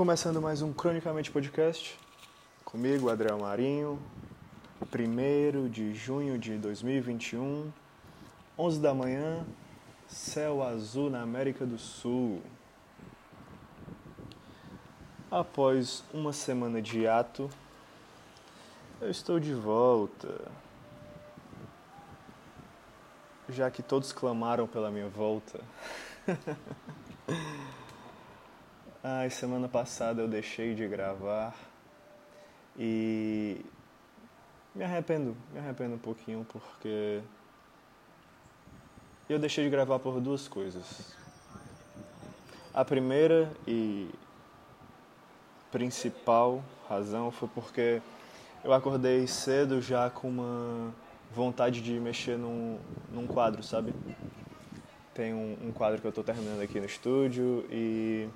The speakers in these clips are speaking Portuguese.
Começando mais um Cronicamente Podcast, comigo, Adriel Marinho, 1 de junho de 2021, 11 da manhã, céu azul na América do Sul. Após uma semana de ato, eu estou de volta. Já que todos clamaram pela minha volta. Ai, semana passada eu deixei de gravar e me arrependo, me arrependo um pouquinho porque eu deixei de gravar por duas coisas. A primeira e principal razão foi porque eu acordei cedo já com uma vontade de mexer num, num quadro, sabe? Tem um, um quadro que eu estou terminando aqui no estúdio e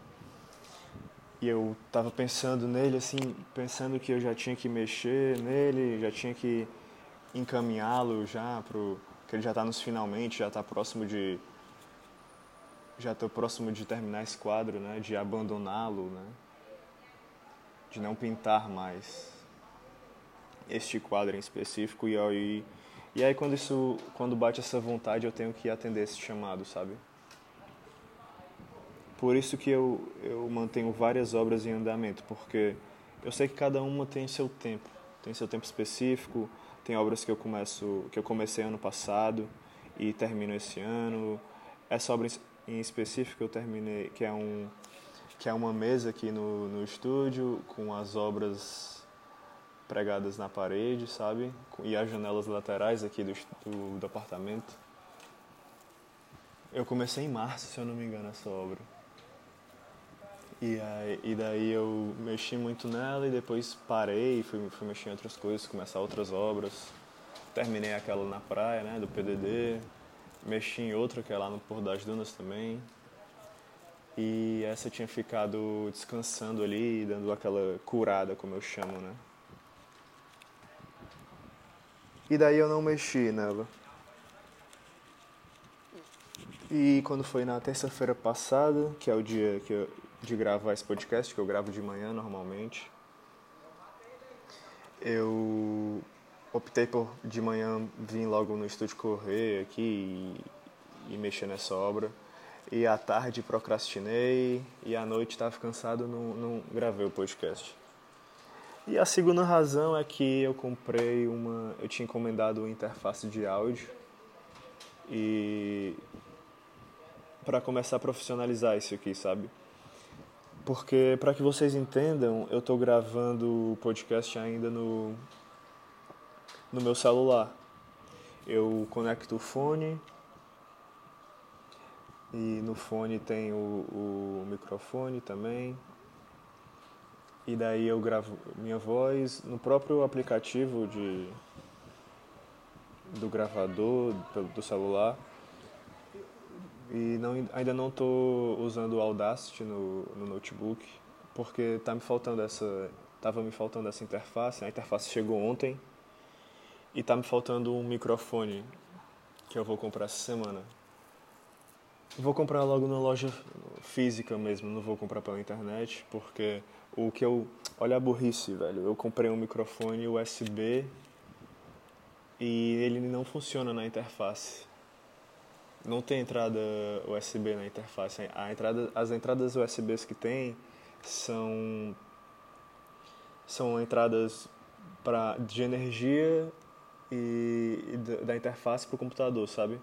e eu estava pensando nele assim, pensando que eu já tinha que mexer nele, já tinha que encaminhá-lo já pro que ele já está nos finalmente, já está próximo de já estou próximo de terminar esse quadro, né, de abandoná-lo, né, de não pintar mais este quadro em específico e aí e aí quando isso quando bate essa vontade eu tenho que atender esse chamado, sabe? Por isso que eu, eu mantenho várias obras em andamento, porque eu sei que cada uma tem seu tempo, tem seu tempo específico. Tem obras que eu começo, que eu comecei ano passado e termino esse ano. Essa obra em específico eu terminei, que é um que é uma mesa aqui no, no estúdio com as obras pregadas na parede, sabe? E as janelas laterais aqui do, do, do apartamento. Eu comecei em março, se eu não me engano, essa obra. E, aí, e daí eu mexi muito nela e depois parei, fui, fui mexer em outras coisas, começar outras obras. Terminei aquela na praia, né, do PDD. Mexi em outra que é lá no Porto das Dunas também. E essa tinha ficado descansando ali, dando aquela curada, como eu chamo, né. E daí eu não mexi nela. E quando foi na terça-feira passada, que é o dia que eu, de gravar esse podcast, que eu gravo de manhã normalmente. Eu optei por de manhã vir logo no estúdio correr aqui e, e mexer nessa obra. E à tarde procrastinei e à noite estava cansado, não, não gravei o podcast. E a segunda razão é que eu comprei uma. Eu tinha encomendado uma interface de áudio e. para começar a profissionalizar isso aqui, sabe? Porque, para que vocês entendam, eu estou gravando o podcast ainda no, no meu celular. Eu conecto o fone e no fone tem o, o microfone também. E daí eu gravo minha voz no próprio aplicativo de, do gravador do, do celular. E não, ainda não estou usando o Audacity no, no notebook, porque tá me faltando essa, tava me faltando essa interface. A interface chegou ontem e tá me faltando um microfone que eu vou comprar essa semana. Vou comprar logo na loja física mesmo, não vou comprar pela internet, porque o que eu. Olha a burrice, velho. Eu comprei um microfone USB e ele não funciona na interface não tem entrada USB na interface. A entrada, as entradas USBs que tem são são entradas para de energia e, e da interface para o computador, sabe?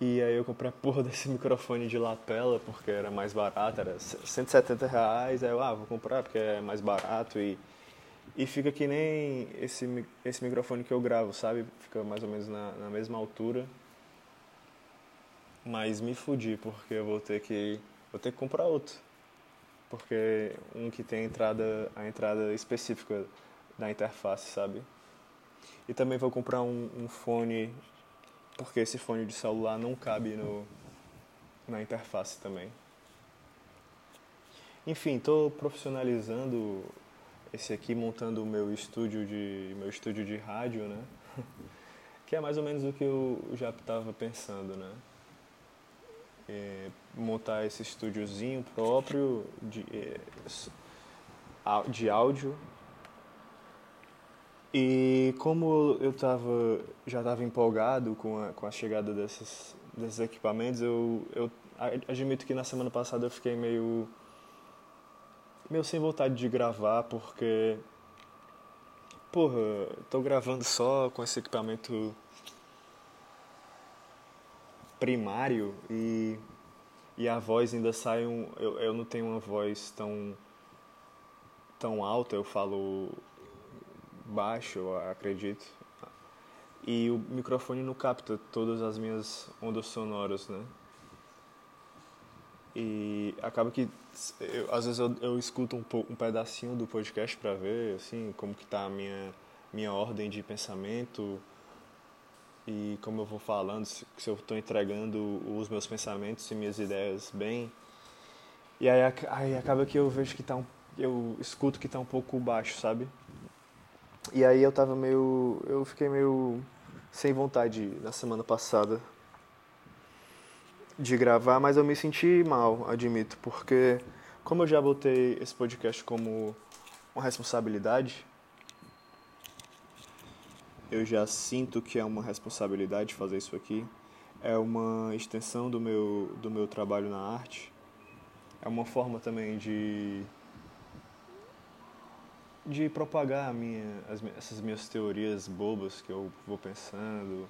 E aí eu comprei a porra desse microfone de lapela porque era mais barato, era 170 reais. Aí eu, ah, vou comprar porque é mais barato e, e fica que nem esse, esse microfone que eu gravo, sabe? Fica mais ou menos na, na mesma altura mas me fudi porque eu vou ter que vou ter que comprar outro. Porque um que tem a entrada a entrada específica da interface, sabe? E também vou comprar um, um fone porque esse fone de celular não cabe no na interface também. Enfim, estou profissionalizando esse aqui, montando o meu estúdio de meu estúdio de rádio, né? que é mais ou menos o que eu já estava pensando, né? É, montar esse estúdiozinho próprio de, é, de áudio. E como eu tava, já estava empolgado com a, com a chegada desses, desses equipamentos, eu, eu admito que na semana passada eu fiquei meio meio sem vontade de gravar porque porra, tô gravando só com esse equipamento primário e, e a voz ainda sai um. Eu, eu não tenho uma voz tão, tão alta, eu falo baixo, eu acredito. E o microfone não capta todas as minhas ondas sonoras, né? E acaba que eu, às vezes eu, eu escuto um, um pedacinho do podcast para ver assim como que tá a minha minha ordem de pensamento e como eu vou falando, se, se eu estou entregando os meus pensamentos e minhas ideias bem. E aí, aí acaba que eu vejo que tá um, eu escuto que tá um pouco baixo, sabe? E aí eu tava meio eu fiquei meio sem vontade na semana passada de gravar, mas eu me senti mal, admito, porque como eu já botei esse podcast como uma responsabilidade, eu já sinto que é uma responsabilidade fazer isso aqui. É uma extensão do meu, do meu trabalho na arte. É uma forma também de de propagar minha, as, essas minhas teorias bobas que eu vou pensando,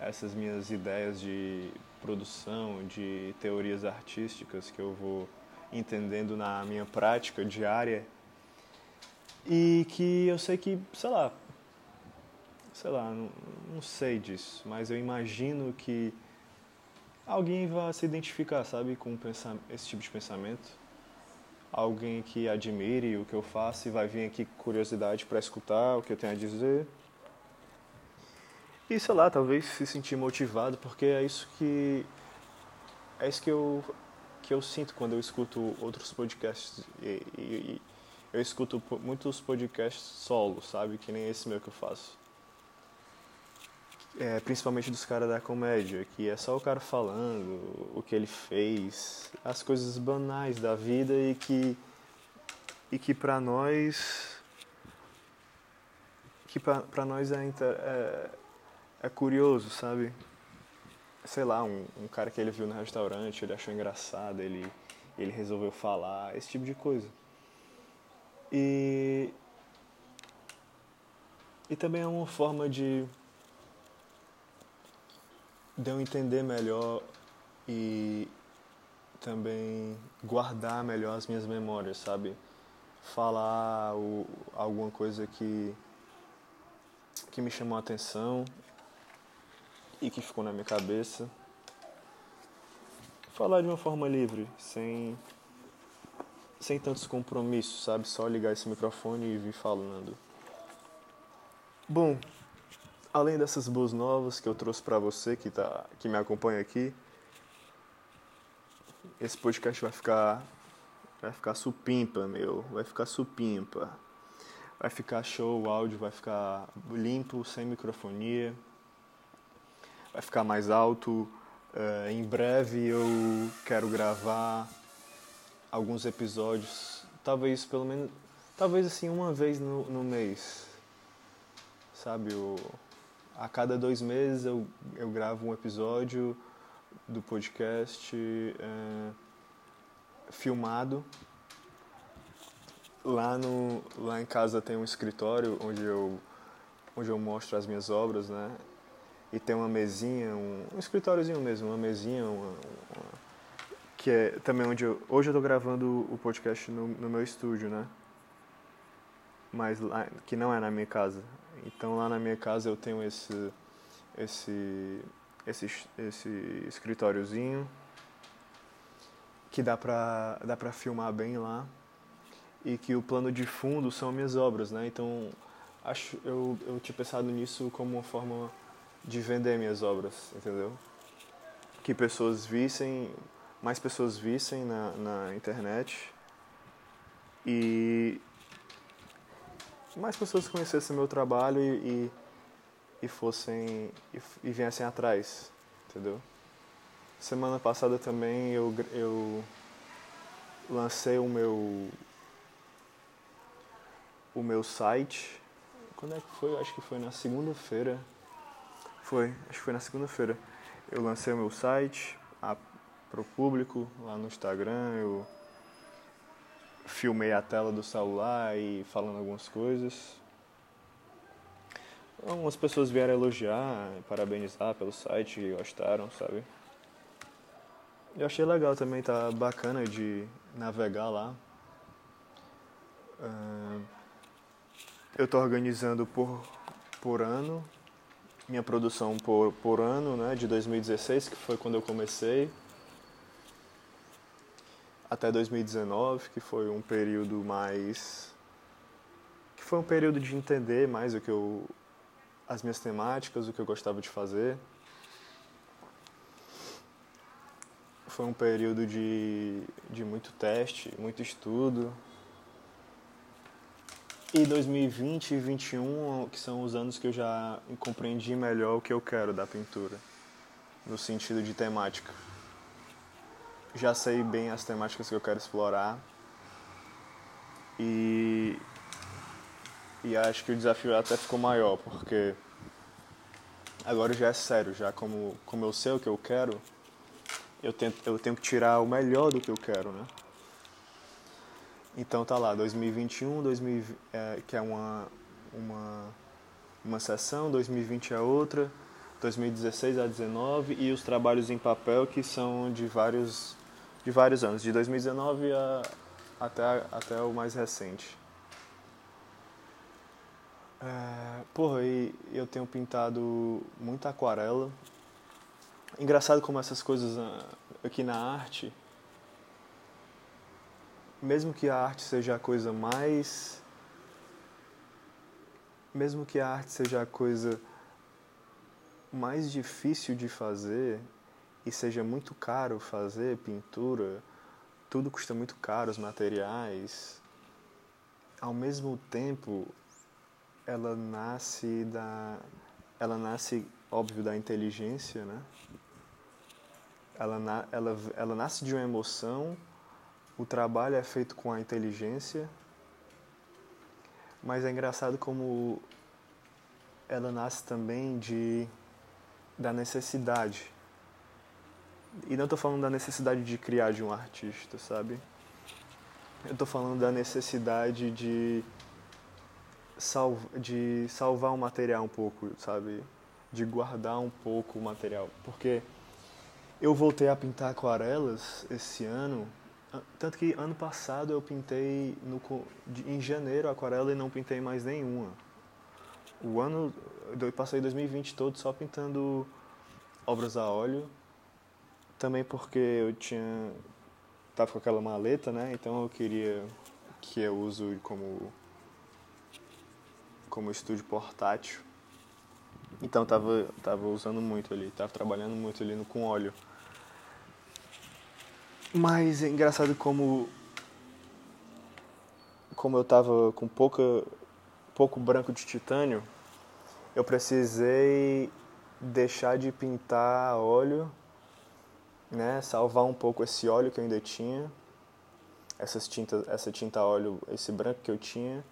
essas minhas ideias de produção, de teorias artísticas que eu vou entendendo na minha prática diária e que eu sei que, sei lá, sei lá, não, não sei disso, mas eu imagino que alguém vai se identificar, sabe, com esse tipo de pensamento. Alguém que admire o que eu faço e vai vir aqui com curiosidade para escutar o que eu tenho a dizer. E sei lá, talvez se sentir motivado, porque é isso que é isso que eu que eu sinto quando eu escuto outros podcasts e, e, e eu escuto muitos podcasts solo, sabe, que nem esse meu que eu faço. É, principalmente dos caras da comédia, que é só o cara falando o que ele fez, as coisas banais da vida e que e que para nós que para nós é, é é curioso, sabe? Sei lá, um, um cara que ele viu no restaurante, ele achou engraçado, ele, ele resolveu falar, esse tipo de coisa. E, e também é uma forma de, de eu entender melhor e também guardar melhor as minhas memórias, sabe? Falar o, alguma coisa que, que me chamou a atenção e que ficou na minha cabeça. Falar de uma forma livre, sem sem tantos compromissos, sabe? Só ligar esse microfone e vir falando. Bom, além dessas boas novas que eu trouxe para você que tá que me acompanha aqui, esse podcast vai ficar vai ficar supimpa, meu, vai ficar supimpa. Vai ficar show, o áudio vai ficar limpo, sem microfonia vai ficar mais alto. Uh, em breve eu quero gravar alguns episódios, talvez pelo menos, talvez assim uma vez no, no mês, sabe? O, a cada dois meses eu, eu gravo um episódio do podcast uh, filmado. Lá, no, lá em casa tem um escritório onde eu, onde eu mostro as minhas obras, né? e tem uma mesinha, um, um escritóriozinho mesmo, uma mesinha, uma, uma, que é também onde eu, hoje eu estou gravando o podcast no, no, meu estúdio, né? Mas lá, que não é na minha casa. Então lá na minha casa eu tenho esse esse esse, esse escritóriozinho que dá pra, dá pra filmar bem lá e que o plano de fundo são minhas obras, né? Então acho eu, eu tinha pensado nisso como uma forma de vender minhas obras, entendeu? Que pessoas vissem, mais pessoas vissem na, na internet e mais pessoas conhecessem meu trabalho e, e, e fossem e, e viessem atrás, entendeu? semana passada também eu, eu lancei o meu o meu site. Quando é que foi? Acho que foi na segunda-feira. Foi, acho que foi na segunda-feira. Eu lancei o meu site para o público lá no Instagram. Eu filmei a tela do celular e falando algumas coisas. Algumas pessoas vieram elogiar, parabenizar pelo site, gostaram, sabe? Eu achei legal também, tá bacana de navegar lá. Uh, eu tô organizando por, por ano, minha produção por, por ano, né, de 2016, que foi quando eu comecei, até 2019, que foi um período mais. que foi um período de entender mais o que eu. as minhas temáticas, o que eu gostava de fazer. foi um período de, de muito teste, muito estudo. E 2020 e 2021, que são os anos que eu já compreendi melhor o que eu quero da pintura, no sentido de temática. Já sei bem as temáticas que eu quero explorar. E, e acho que o desafio até ficou maior, porque agora já é sério, já como, como eu sei o que eu quero, eu, tento, eu tenho que tirar o melhor do que eu quero, né? Então tá lá, 2021, 2000, é, que é uma, uma, uma sessão, 2020 é outra, 2016 a 19 e os trabalhos em papel que são de vários, de vários anos, de 2019 a, até, até o mais recente. É, porra, e eu tenho pintado muita aquarela, Engraçado como essas coisas ah, aqui na arte, mesmo que a arte seja a coisa mais. Mesmo que a arte seja a coisa mais difícil de fazer e seja muito caro fazer pintura, tudo custa muito caro, os materiais. Ao mesmo tempo, ela nasce da ela nasce óbvio da inteligência, né? ela, ela, ela nasce de uma emoção, o trabalho é feito com a inteligência, mas é engraçado como ela nasce também de da necessidade. E não estou falando da necessidade de criar de um artista, sabe? Eu estou falando da necessidade de, salv de salvar o material um pouco, sabe? De guardar um pouco o material. Porque eu voltei a pintar aquarelas esse ano, tanto que ano passado eu pintei no, em janeiro aquarela e não pintei mais nenhuma. O ano, eu passei 2020 todo só pintando obras a óleo, também porque eu tinha tava com aquela maleta, né? Então eu queria que eu uso como como estúdio portátil. Então tava tava usando muito ali, tava trabalhando muito ali no com óleo. Mas é engraçado como como eu tava com pouca pouco branco de titânio, eu precisei deixar de pintar óleo, né, salvar um pouco esse óleo que eu ainda tinha, essas tintas, essa tinta óleo, esse branco que eu tinha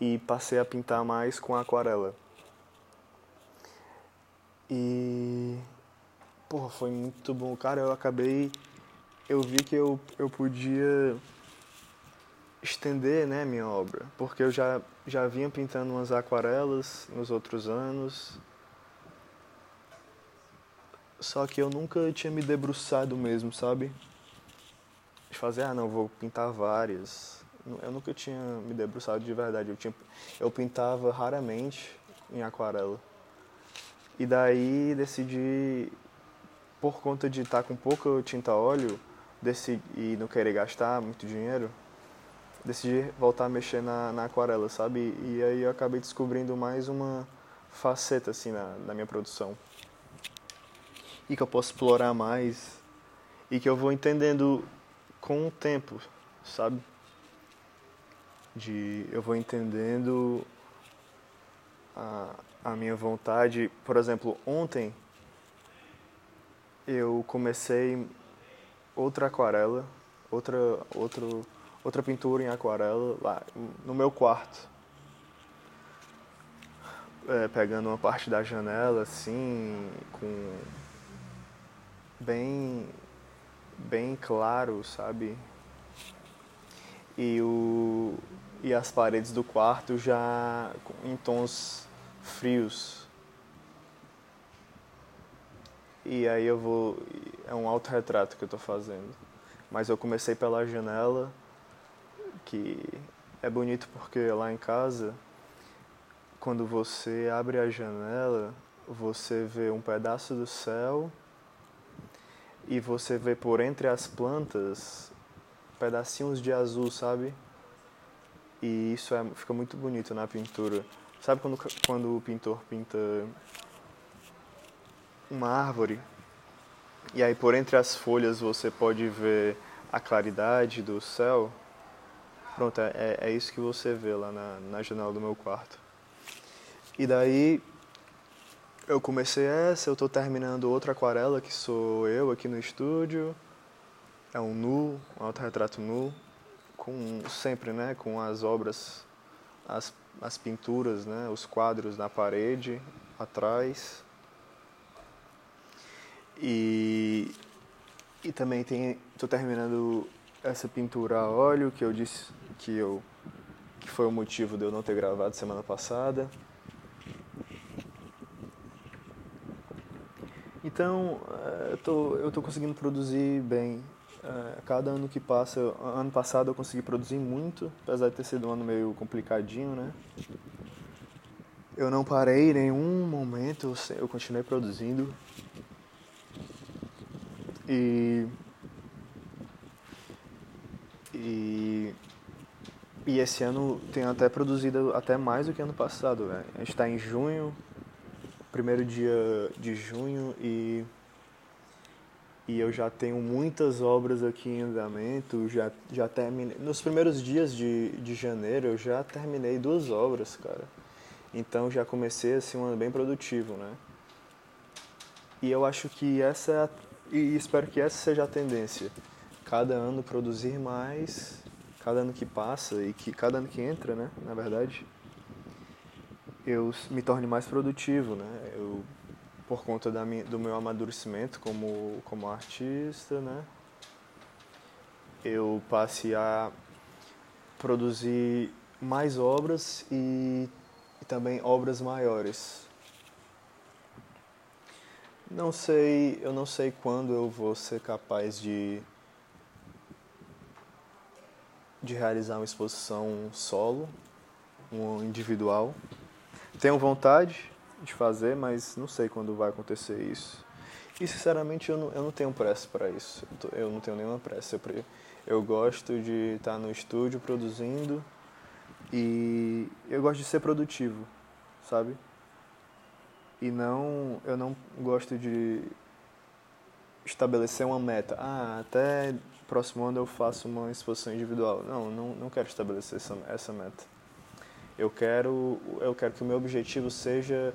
e passei a pintar mais com aquarela. E porra, foi muito bom, cara, eu acabei eu vi que eu, eu podia estender né, minha obra, porque eu já, já vinha pintando umas aquarelas nos outros anos, só que eu nunca tinha me debruçado mesmo, sabe? De fazer, ah, não, vou pintar várias. Eu nunca tinha me debruçado de verdade. Eu, tinha, eu pintava raramente em aquarela. E daí decidi, por conta de estar com pouca tinta óleo, decidi, e não querer gastar muito dinheiro, decidi voltar a mexer na, na aquarela, sabe? E aí eu acabei descobrindo mais uma faceta assim na, na minha produção. E que eu posso explorar mais e que eu vou entendendo com o tempo, sabe? De eu vou entendendo a, a minha vontade. Por exemplo, ontem eu comecei outra aquarela, outra, outro, outra pintura em aquarela lá no meu quarto. É, pegando uma parte da janela assim, com bem bem claro, sabe? E o e as paredes do quarto já em tons frios. E aí eu vou é um autorretrato que eu estou fazendo. Mas eu comecei pela janela, que é bonito porque lá em casa, quando você abre a janela, você vê um pedaço do céu e você vê por entre as plantas pedacinhos de azul, sabe? E isso é, fica muito bonito na pintura. Sabe quando, quando o pintor pinta uma árvore e aí por entre as folhas você pode ver a claridade do céu. Pronto, é, é isso que você vê lá na, na janela do meu quarto. E daí eu comecei essa, eu estou terminando outra aquarela que sou eu aqui no estúdio. É um nu, um autorretrato nu, com sempre, né, com as obras, as, as pinturas, né, os quadros na parede atrás. E, e também estou terminando essa pintura a óleo que eu disse que, eu, que foi o motivo de eu não ter gravado semana passada. Então, eh, eu tô, eu tô conseguindo produzir bem. Eh, cada ano que passa, ano passado eu consegui produzir muito, apesar de ter sido um ano meio complicadinho, né? Eu não parei em nenhum momento, eu continuei produzindo. E, e, e esse ano tem até produzido até mais do que ano passado. Véio. A gente está em junho, primeiro dia de junho e e eu já tenho muitas obras aqui em andamento, já, já terminei. Nos primeiros dias de, de janeiro eu já terminei duas obras, cara. Então já comecei assim um ano bem produtivo, né? E eu acho que essa é a, e espero que essa seja a tendência. Cada ano produzir mais, cada ano que passa e que cada ano que entra, né, na verdade, eu me torne mais produtivo, né? Eu por conta da minha, do meu amadurecimento como como artista, né? Eu passe a produzir mais obras e, e também obras maiores, não sei, eu não sei quando eu vou ser capaz de de realizar uma exposição solo, um individual. Tenho vontade de fazer, mas não sei quando vai acontecer isso. E sinceramente eu não, eu não tenho pressa para isso. Eu, tô, eu, não tenho nenhuma pressa. Eu, eu gosto de estar no estúdio produzindo e eu gosto de ser produtivo, sabe? e não eu não gosto de estabelecer uma meta. Ah, até próximo ano eu faço uma exposição individual. Não, não, não quero estabelecer essa, essa meta. Eu quero eu quero que o meu objetivo seja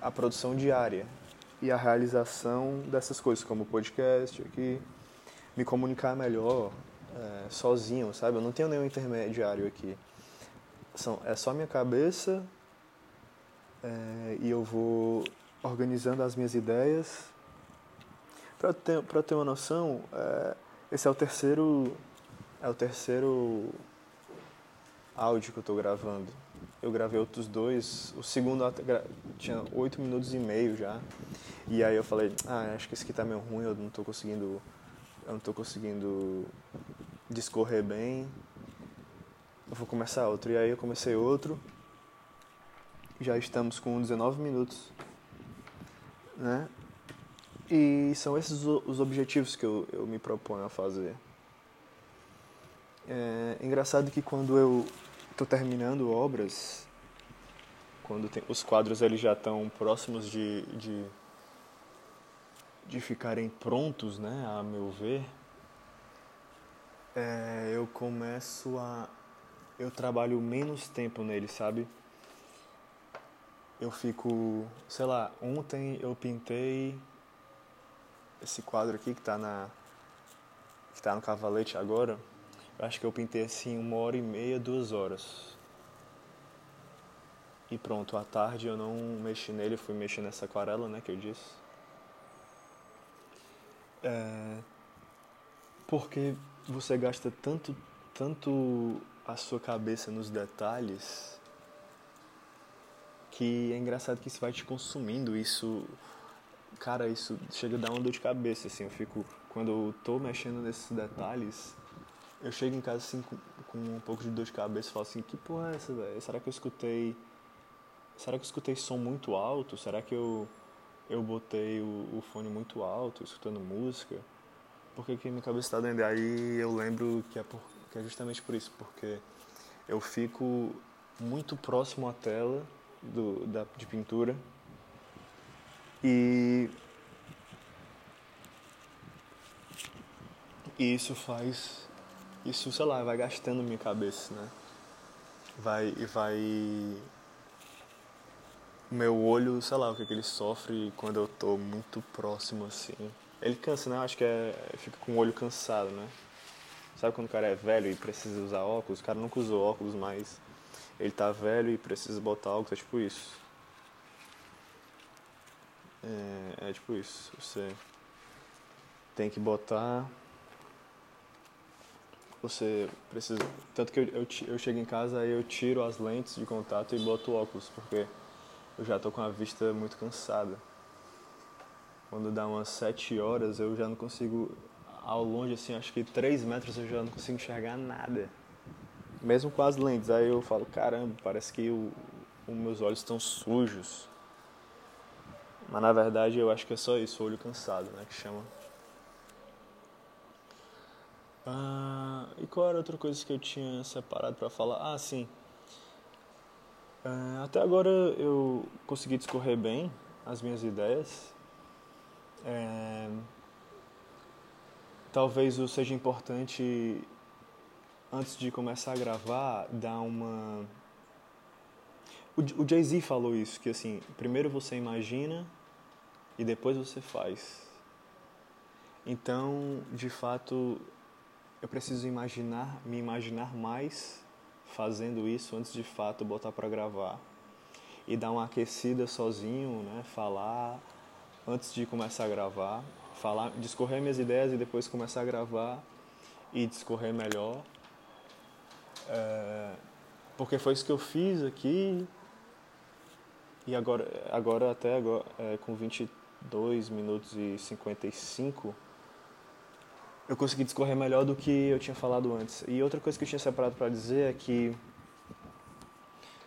a produção diária e a realização dessas coisas, como podcast aqui, me comunicar melhor é, sozinho, sabe? Eu não tenho nenhum intermediário aqui. São, é só minha cabeça é, e eu vou organizando as minhas ideias. Para ter, ter uma noção, é, esse é o terceiro é o terceiro áudio que eu estou gravando. Eu gravei outros dois, o segundo tinha oito minutos e meio já. E aí eu falei, ah, acho que esse aqui tá meio ruim, eu não estou conseguindo eu não tô conseguindo discorrer bem. Eu vou começar outro. E aí eu comecei outro já estamos com 19 minutos, né? E são esses os objetivos que eu, eu me proponho a fazer. É engraçado que quando eu estou terminando obras, quando tem, os quadros eles já estão próximos de, de, de ficarem prontos, né, a meu ver, é, eu começo a... eu trabalho menos tempo nele, sabe? eu fico, sei lá, ontem eu pintei esse quadro aqui que está na que tá no cavalete agora, acho que eu pintei assim uma hora e meia, duas horas. E pronto, à tarde eu não mexi nele, fui mexer nessa aquarela, né, que eu disse. É, porque você gasta tanto, tanto a sua cabeça nos detalhes que é engraçado que isso vai te consumindo, isso, cara, isso chega a dar uma dor de cabeça, assim, eu fico, quando eu tô mexendo nesses detalhes, eu chego em casa assim com, com um pouco de dor de cabeça e falo assim, que porra é essa, velho? Será que eu escutei será que eu escutei som muito alto? Será que eu, eu botei o, o fone muito alto, escutando música? Porque que minha cabeça está dentro? Aí eu lembro que é, por, que é justamente por isso, porque eu fico muito próximo à tela do, da, de pintura e, e isso faz, isso sei lá, vai gastando minha cabeça, né? Vai, vai meu olho, sei lá, o que, é que ele sofre quando eu tô muito próximo assim. Ele cansa, né? Acho que é. Fica com o olho cansado, né? Sabe quando o cara é velho e precisa usar óculos? O cara nunca usou óculos, mas ele tá velho e precisa botar óculos, é tipo isso. É, é tipo isso. Você tem que botar. Você precisa. Tanto que eu, eu, eu chego em casa e eu tiro as lentes de contato e boto óculos, porque eu já tô com a vista muito cansada. Quando dá umas sete horas, eu já não consigo, ao longe, assim, acho que três metros eu já não consigo enxergar nada. Mesmo com as lentes, aí eu falo, caramba, parece que o, os meus olhos estão sujos. Mas na verdade eu acho que é só isso, olho cansado, né, que chama. Ah, e qual era outra coisa que eu tinha separado para falar? Ah, sim. Uh, até agora eu consegui discorrer bem as minhas ideias. É, talvez seja importante, antes de começar a gravar, dar uma. O, o Jay-Z falou isso, que assim, primeiro você imagina e depois você faz. Então, de fato, eu preciso imaginar, me imaginar mais fazendo isso antes de fato botar para gravar e dar uma aquecida sozinho, né? Falar antes de começar a gravar, falar, discorrer minhas ideias e depois começar a gravar e discorrer melhor. É, porque foi isso que eu fiz aqui e agora, agora até agora, é, com 22 minutos e 55 eu consegui discorrer melhor do que eu tinha falado antes. E outra coisa que eu tinha separado para dizer é que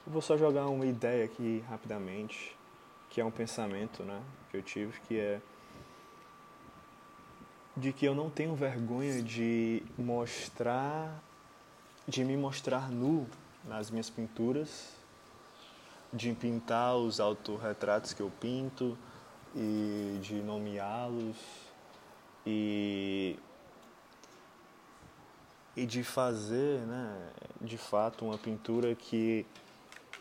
eu vou só jogar uma ideia aqui rapidamente, que é um pensamento, né, que eu tive, que é de que eu não tenho vergonha de mostrar, de me mostrar nu nas minhas pinturas, de pintar os autorretratos que eu pinto e de nomeá-los e e de fazer, né, de fato, uma pintura que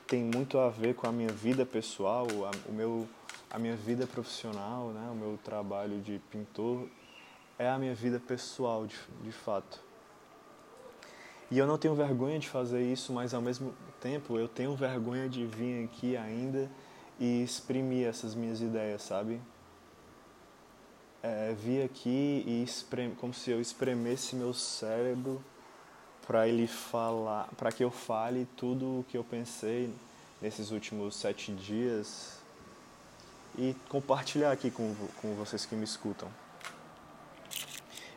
tem muito a ver com a minha vida pessoal, a, o meu, a minha vida profissional, né, o meu trabalho de pintor é a minha vida pessoal, de, de fato. E eu não tenho vergonha de fazer isso, mas ao mesmo tempo eu tenho vergonha de vir aqui ainda e exprimir essas minhas ideias, sabe? É, vir aqui e espreme, como se eu espremesse meu cérebro para ele falar, para que eu fale tudo o que eu pensei nesses últimos sete dias e compartilhar aqui com, com vocês que me escutam.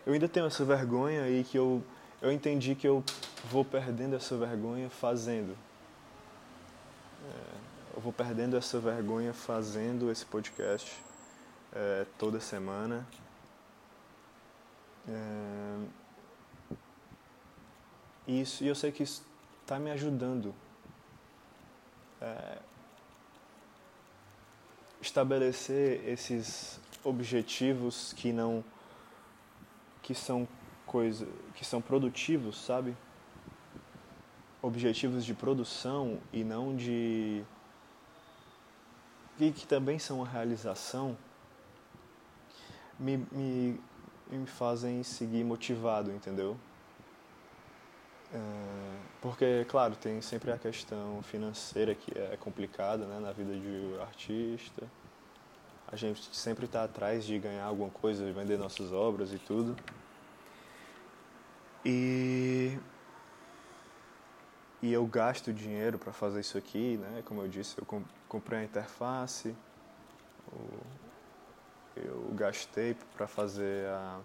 Eu ainda tenho essa vergonha e que eu, eu entendi que eu vou perdendo essa vergonha fazendo. É, eu vou perdendo essa vergonha fazendo esse podcast é, toda semana. É, isso, e eu sei que isso está me ajudando. É, estabelecer esses objetivos que não que são coisa que são produtivos sabe objetivos de produção e não de e que também são uma realização me, me, me fazem seguir motivado, entendeu? É, porque, claro, tem sempre a questão financeira que é complicada né, na vida de artista. A gente sempre está atrás de ganhar alguma coisa, de vender nossas obras e tudo. E, e eu gasto dinheiro para fazer isso aqui, né? Como eu disse, eu comprei a interface, eu gastei para fazer a,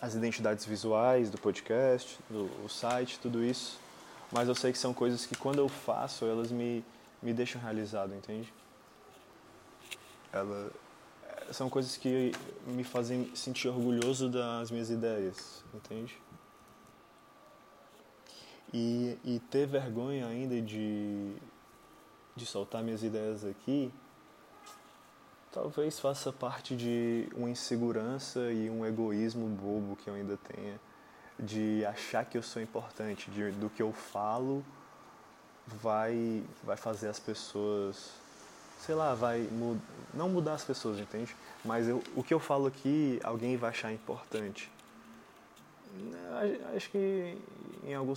as identidades visuais do podcast, do o site, tudo isso. Mas eu sei que são coisas que quando eu faço, elas me, me deixam realizado, entende? Ela, são coisas que me fazem sentir orgulhoso das minhas ideias, entende? E, e ter vergonha ainda de, de soltar minhas ideias aqui, talvez faça parte de uma insegurança e um egoísmo bobo que eu ainda tenha, de achar que eu sou importante, de, do que eu falo vai, vai fazer as pessoas sei lá, vai mud não mudar as pessoas, entende? Mas eu, o que eu falo aqui, alguém vai achar importante. Acho que em algum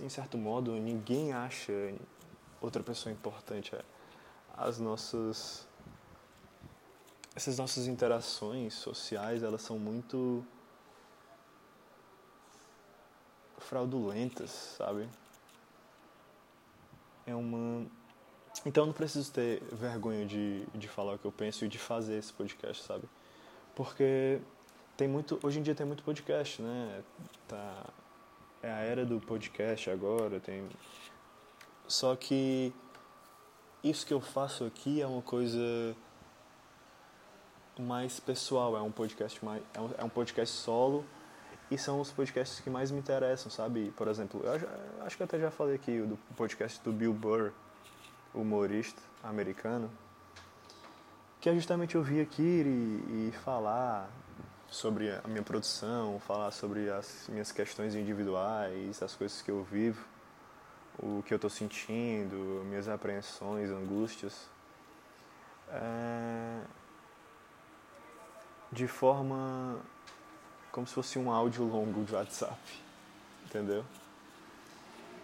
em certo modo ninguém acha outra pessoa importante. É, as nossas essas nossas interações sociais, elas são muito fraudulentas, sabe? É uma então eu não preciso ter vergonha de, de falar o que eu penso e de fazer esse podcast, sabe? Porque tem muito, hoje em dia tem muito podcast, né? Tá, é a era do podcast agora, tem só que isso que eu faço aqui é uma coisa mais pessoal, é um podcast mais é um, é um podcast solo e são os podcasts que mais me interessam, sabe? Por exemplo, eu acho que até já falei aqui do podcast do Bill Burr, humorista americano, que é justamente ouvir aqui e, e falar sobre a minha produção, falar sobre as minhas questões individuais, as coisas que eu vivo, o que eu estou sentindo, minhas apreensões, angústias. É... De forma como se fosse um áudio longo de WhatsApp, entendeu?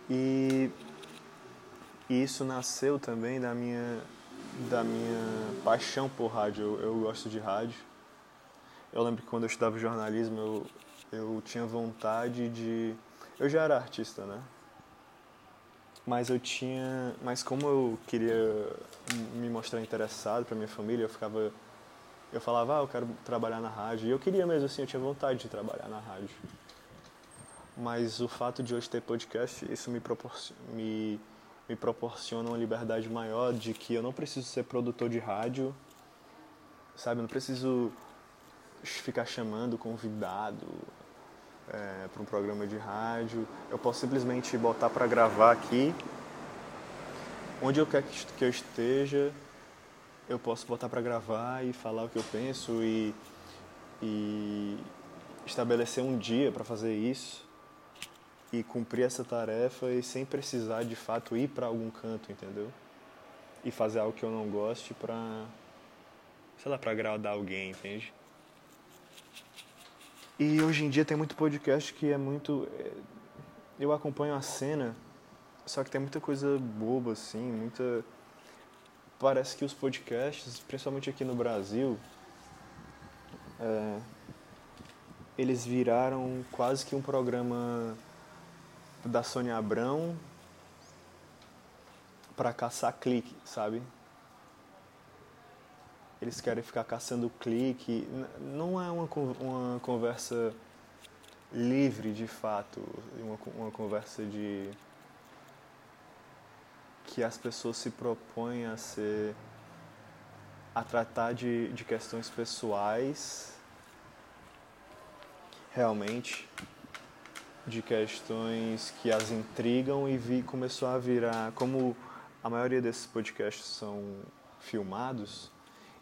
E isso nasceu também da minha, da minha paixão por rádio. Eu, eu gosto de rádio. Eu lembro que quando eu estudava jornalismo, eu, eu tinha vontade de. Eu já era artista, né? Mas eu tinha. Mas como eu queria me mostrar interessado para minha família, eu ficava. Eu falava, ah, eu quero trabalhar na rádio. E eu queria mesmo assim, eu tinha vontade de trabalhar na rádio. Mas o fato de hoje ter podcast, isso me proporciona. Me me proporciona uma liberdade maior de que eu não preciso ser produtor de rádio, sabe? Eu não preciso ficar chamando convidado é, para um programa de rádio. Eu posso simplesmente botar para gravar aqui, onde eu quero que eu esteja, eu posso botar para gravar e falar o que eu penso e, e estabelecer um dia para fazer isso e cumprir essa tarefa e sem precisar de fato ir para algum canto, entendeu? E fazer algo que eu não goste para sei lá, para agradar alguém, entende? E hoje em dia tem muito podcast que é muito é, eu acompanho a cena, só que tem muita coisa boba assim, muita parece que os podcasts, principalmente aqui no Brasil, é, eles viraram quase que um programa da Sônia Abrão para caçar clique, sabe? Eles querem ficar caçando clique. Não é uma, uma conversa livre de fato, uma, uma conversa de que as pessoas se propõem a ser a tratar de, de questões pessoais realmente de questões que as intrigam e vi, começou a virar, como a maioria desses podcasts são filmados,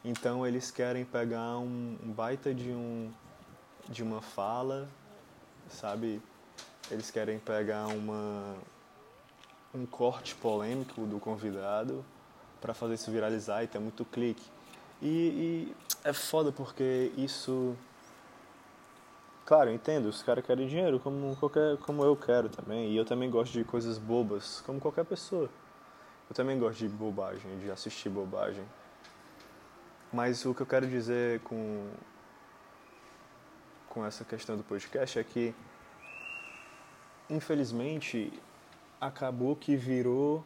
então eles querem pegar um, um baita de um de uma fala, sabe? Eles querem pegar uma um corte polêmico do convidado para fazer isso viralizar e ter muito clique. E, e é foda porque isso. Claro, entendo, os caras querem dinheiro como, qualquer, como eu quero também. E eu também gosto de coisas bobas, como qualquer pessoa. Eu também gosto de bobagem, de assistir bobagem. Mas o que eu quero dizer com, com essa questão do podcast é que, infelizmente, acabou que virou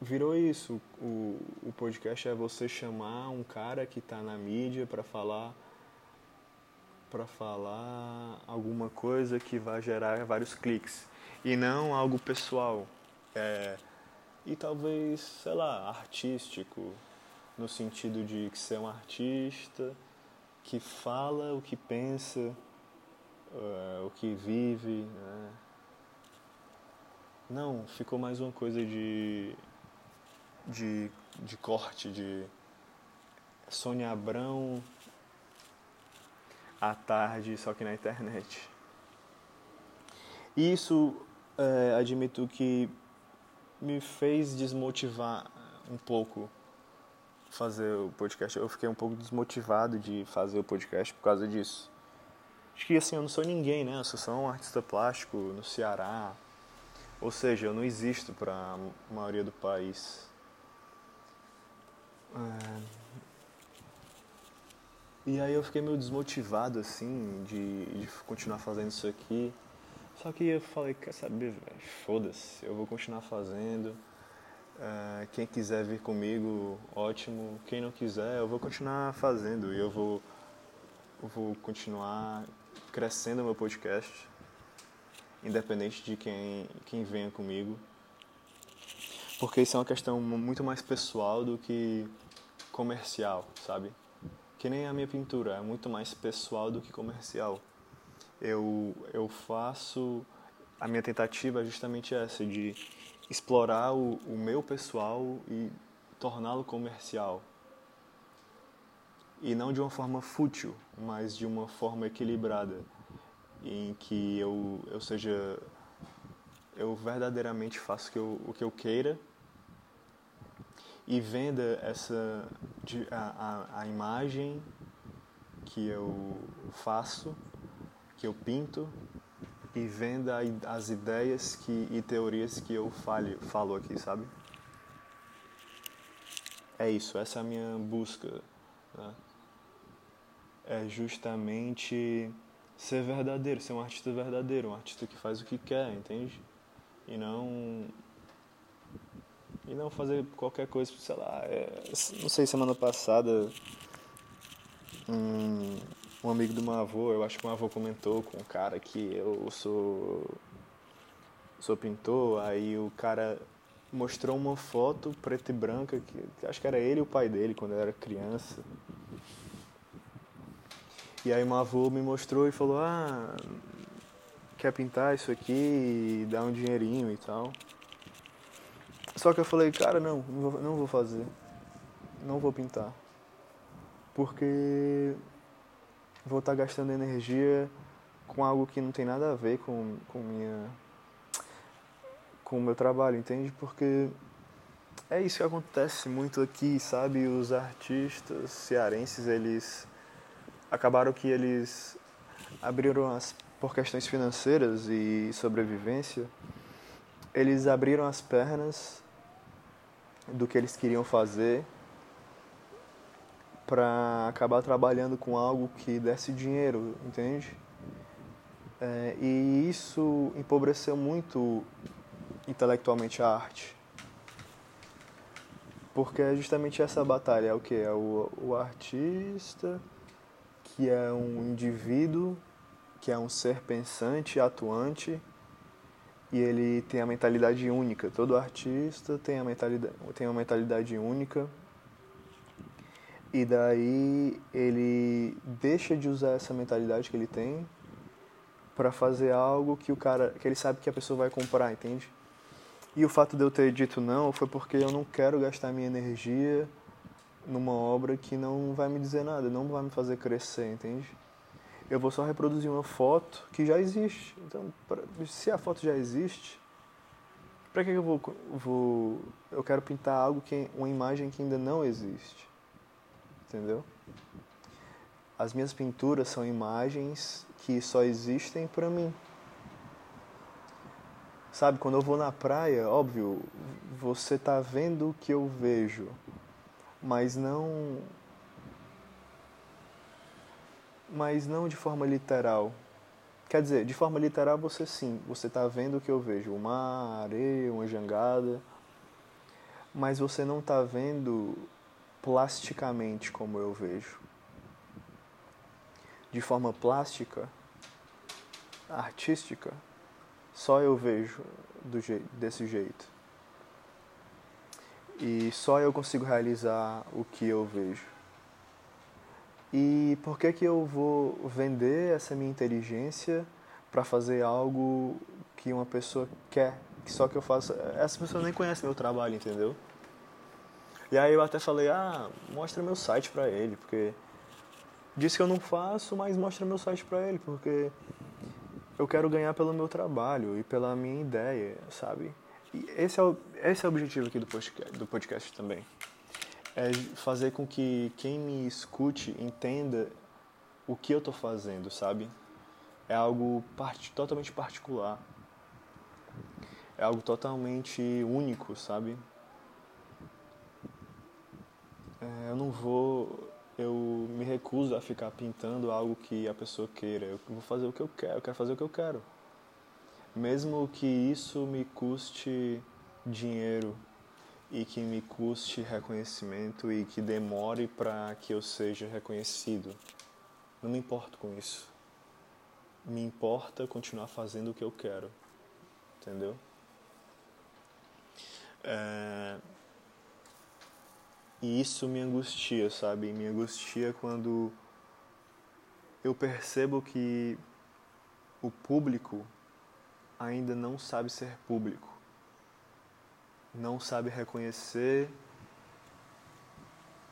virou isso. O, o podcast é você chamar um cara que está na mídia para falar para falar alguma coisa que vai gerar vários cliques e não algo pessoal. É, e talvez, sei lá, artístico, no sentido de que ser um artista que fala o que pensa, uh, o que vive. Né? Não, ficou mais uma coisa de de, de corte de Sônia Abrão à tarde, só que na internet. Isso, é, admito que me fez desmotivar um pouco fazer o podcast. Eu fiquei um pouco desmotivado de fazer o podcast por causa disso. Acho que assim, eu não sou ninguém, né? Eu sou só um artista plástico no Ceará. Ou seja, eu não existo para a maioria do país. É... E aí eu fiquei meio desmotivado, assim, de, de continuar fazendo isso aqui. Só que eu falei, quer saber, velho, foda-se, eu vou continuar fazendo. É, quem quiser vir comigo, ótimo. Quem não quiser, eu vou continuar fazendo. E eu vou, eu vou continuar crescendo meu podcast, independente de quem, quem venha comigo. Porque isso é uma questão muito mais pessoal do que comercial, sabe? Que nem a minha pintura, é muito mais pessoal do que comercial. Eu, eu faço. A minha tentativa é justamente essa, de explorar o, o meu pessoal e torná-lo comercial. E não de uma forma fútil, mas de uma forma equilibrada, em que eu, eu seja. Eu verdadeiramente faço o que eu, o que eu queira e venda essa a, a, a imagem que eu faço, que eu pinto e venda as ideias que, e teorias que eu falo, falo aqui, sabe? É isso, essa é a minha busca. Né? É justamente ser verdadeiro, ser um artista verdadeiro, um artista que faz o que quer, entende? E não e não fazer qualquer coisa, sei lá, é, não sei, semana passada um, um amigo do meu avô, eu acho que o meu avô comentou com um cara que eu sou sou pintor, aí o cara mostrou uma foto preta e branca que acho que era ele e o pai dele quando eu era criança. E aí meu avô me mostrou e falou: "Ah, quer pintar isso aqui e dar um dinheirinho e tal". Só que eu falei, cara, não, não vou, não vou fazer. Não vou pintar. Porque vou estar tá gastando energia com algo que não tem nada a ver com, com minha com o meu trabalho, entende? Porque é isso que acontece muito aqui, sabe? Os artistas cearenses, eles acabaram que eles abriram as por questões financeiras e sobrevivência, eles abriram as pernas do que eles queriam fazer para acabar trabalhando com algo que desse dinheiro, entende? É, e isso empobreceu muito intelectualmente a arte. Porque é justamente essa batalha, é o que? É o, o artista, que é um indivíduo, que é um ser pensante, atuante, e ele tem a mentalidade única. Todo artista tem a mentalidade, tem uma mentalidade única. E daí ele deixa de usar essa mentalidade que ele tem para fazer algo que o cara, que ele sabe que a pessoa vai comprar, entende? E o fato de eu ter dito não foi porque eu não quero gastar minha energia numa obra que não vai me dizer nada, não vai me fazer crescer, entende? eu vou só reproduzir uma foto que já existe. Então, pra, se a foto já existe, para que eu vou, vou, eu quero pintar algo que uma imagem que ainda não existe, entendeu? As minhas pinturas são imagens que só existem para mim. Sabe, quando eu vou na praia, óbvio, você tá vendo o que eu vejo, mas não mas não de forma literal. Quer dizer, de forma literal você sim, você está vendo o que eu vejo, o mar, a areia, uma jangada, mas você não está vendo plasticamente como eu vejo. De forma plástica, artística, só eu vejo do jeito, desse jeito. E só eu consigo realizar o que eu vejo. E por que que eu vou vender essa minha inteligência para fazer algo que uma pessoa quer, que só que eu faço, essa pessoa nem conhece meu trabalho, entendeu? E aí eu até falei: "Ah, mostra meu site para ele", porque disse que eu não faço, mas mostra meu site para ele, porque eu quero ganhar pelo meu trabalho e pela minha ideia, sabe? Esse é o, esse é o objetivo aqui do podcast, do podcast também é fazer com que quem me escute entenda o que eu estou fazendo, sabe? É algo part totalmente particular. É algo totalmente único, sabe? É, eu não vou. Eu me recuso a ficar pintando algo que a pessoa queira. Eu vou fazer o que eu quero. Eu quero fazer o que eu quero. Mesmo que isso me custe dinheiro, e que me custe reconhecimento e que demore para que eu seja reconhecido. Não me importo com isso. Me importa continuar fazendo o que eu quero. Entendeu? É... E isso me angustia, sabe? Me angustia quando eu percebo que o público ainda não sabe ser público não sabe reconhecer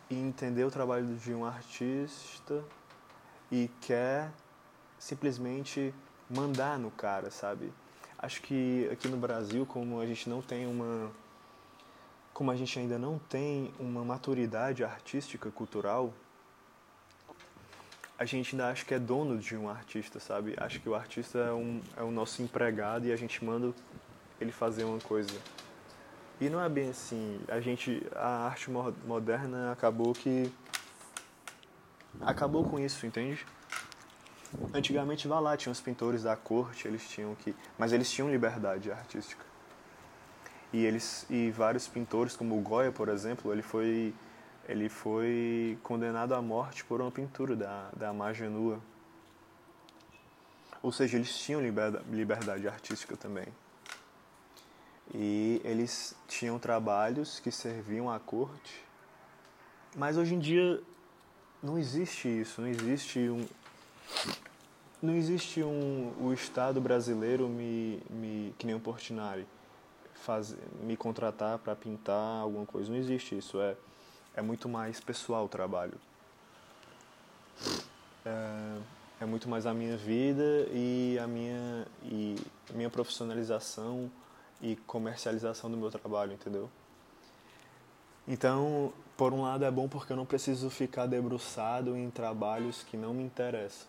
e entender o trabalho de um artista e quer simplesmente mandar no cara, sabe? Acho que aqui no Brasil, como a gente não tem uma como a gente ainda não tem uma maturidade artística cultural, a gente ainda acha que é dono de um artista, sabe? Acho que o artista é, um, é o nosso empregado e a gente manda ele fazer uma coisa. E não é bem assim. A gente, a arte moderna acabou que acabou com isso, entende? Antigamente, vá lá, tinha os pintores da corte, eles tinham que, mas eles tinham liberdade artística. E eles e vários pintores, como o Goya, por exemplo, ele foi ele foi condenado à morte por uma pintura da da Magia Nua. Ou seja, eles tinham liberdade, liberdade artística também e eles tinham trabalhos que serviam à corte. Mas hoje em dia não existe isso, não existe um não existe um o Estado brasileiro me, me que nem o Portinari faz, me contratar para pintar alguma coisa, não existe isso, é é muito mais pessoal o trabalho. É, é muito mais a minha vida e a minha e a minha profissionalização e comercialização do meu trabalho, entendeu? Então, por um lado é bom porque eu não preciso ficar debruçado em trabalhos que não me interessam.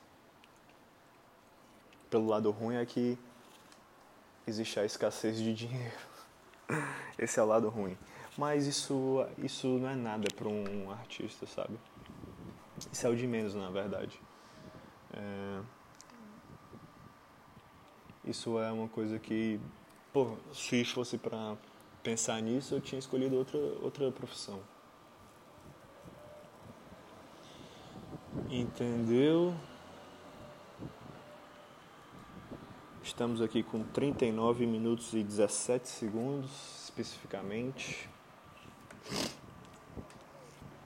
Pelo lado ruim é que existe a escassez de dinheiro. Esse é o lado ruim. Mas isso, isso não é nada para um artista, sabe? Isso é o de menos, na verdade. É... Isso é uma coisa que pô, se fosse para pensar nisso, eu tinha escolhido outra, outra profissão. Entendeu? Estamos aqui com 39 minutos e 17 segundos, especificamente.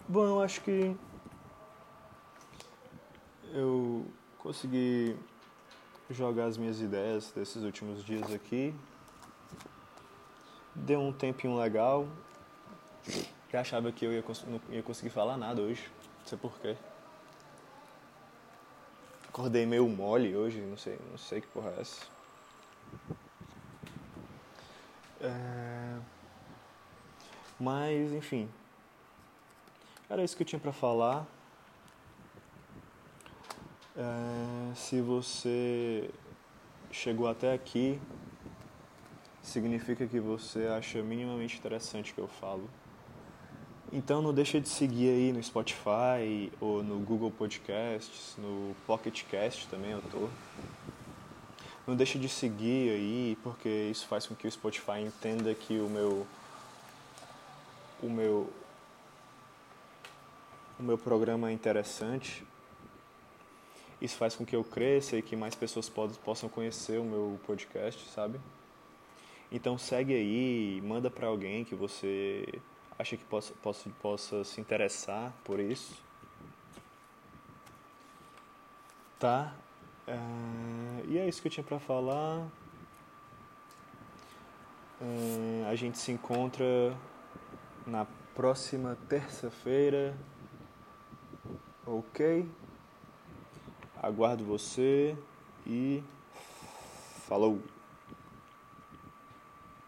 Bom, eu acho que eu consegui jogar as minhas ideias desses últimos dias aqui Deu um tempinho legal. Já achava que eu ia, não ia conseguir falar nada hoje. Não sei porquê. Acordei meio mole hoje, não sei, não sei que porra é essa. É... Mas, enfim. Era isso que eu tinha pra falar. É, se você chegou até aqui, significa que você acha minimamente interessante o que eu falo. Então não deixa de seguir aí no Spotify ou no Google Podcasts, no Pocket Cast também eu tô. Não deixa de seguir aí, porque isso faz com que o Spotify entenda que o meu o meu o meu programa é interessante. Isso faz com que eu cresça e que mais pessoas possam conhecer o meu podcast, sabe? Então segue aí, manda para alguém que você acha que possa, possa, possa se interessar por isso. Tá? Uh, e é isso que eu tinha para falar. Uh, a gente se encontra na próxima terça-feira. Ok? Aguardo você e falou!